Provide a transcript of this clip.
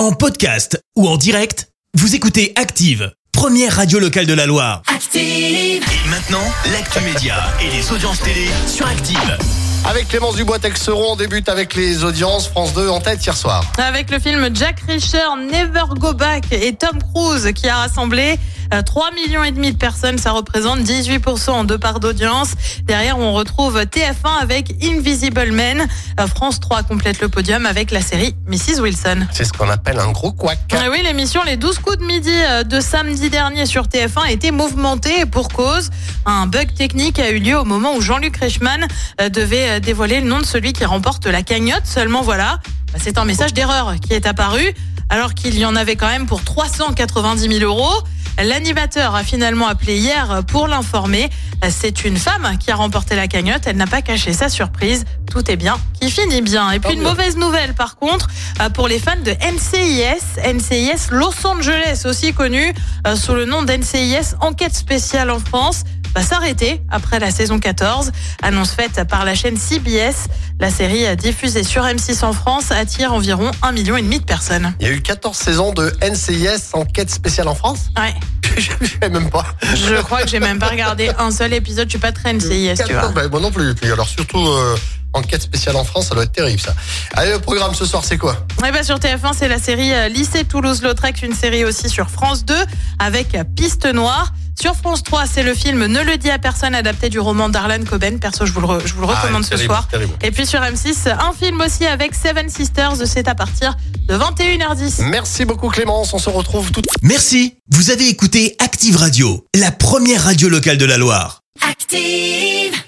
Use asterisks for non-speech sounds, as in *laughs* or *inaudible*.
En podcast ou en direct, vous écoutez Active, première radio locale de la Loire. Active. Et maintenant, l'actu média et les audiences télé sur Active. Avec Clémence Dubois-Texeron, on débute avec les audiences France 2 en tête hier soir. Avec le film Jack Reacher, Never Go Back et Tom Cruise qui a rassemblé 3 millions et demi de personnes, ça représente 18% en deux parts d'audience. Derrière, on retrouve TF1 avec Invisible Man. Euh, France 3 complète le podium avec la série Mrs. Wilson. C'est ce qu'on appelle un gros couac. Ah oui, l'émission Les 12 coups de midi euh, de samedi dernier sur TF1 a été mouvementée pour cause. Un bug technique a eu lieu au moment où Jean-Luc Reichmann euh, devait euh, dévoiler le nom de celui qui remporte la cagnotte. Seulement voilà, bah, c'est un message d'erreur qui est apparu alors qu'il y en avait quand même pour 390 000 euros. L'animateur a finalement appelé hier pour l'informer. C'est une femme qui a remporté la cagnotte. Elle n'a pas caché sa surprise. Tout est bien qui finit bien. Et puis une mieux. mauvaise nouvelle par contre euh, pour les fans de NCIS. NCIS Los Angeles, aussi connu euh, sous le nom d'NCIS Enquête spéciale en France va s'arrêter après la saison 14. Annonce faite par la chaîne CBS. La série diffusée sur M6 en France attire environ un million et demi de personnes. Il y a eu 14 saisons de NCIS enquête spéciale en France. Ouais. *laughs* Je même pas. Je crois que j'ai même pas regardé un seul épisode. Je suis pas très NCIS, tu vois. 14, bah, moi non plus. Alors surtout euh, enquête spéciale en France, ça doit être terrible ça. Allez, le programme ce soir, c'est quoi? Bah, sur TF1, c'est la série euh, Lycée Toulouse-Lautrec, une série aussi sur France 2 avec Piste Noire. Sur France 3, c'est le film Ne le dis à personne adapté du roman d'Arlan Coben. Perso, je vous le, re- je vous le Ah, recommande ce terrible, soir. terrible. Et puis sur M6, un film aussi avec Seven Sisters. C'est à partir de 21h10. Merci beaucoup Clémence, on se retrouve tout Merci, vous avez écouté Active Radio, la première radio locale de la Loire. Active.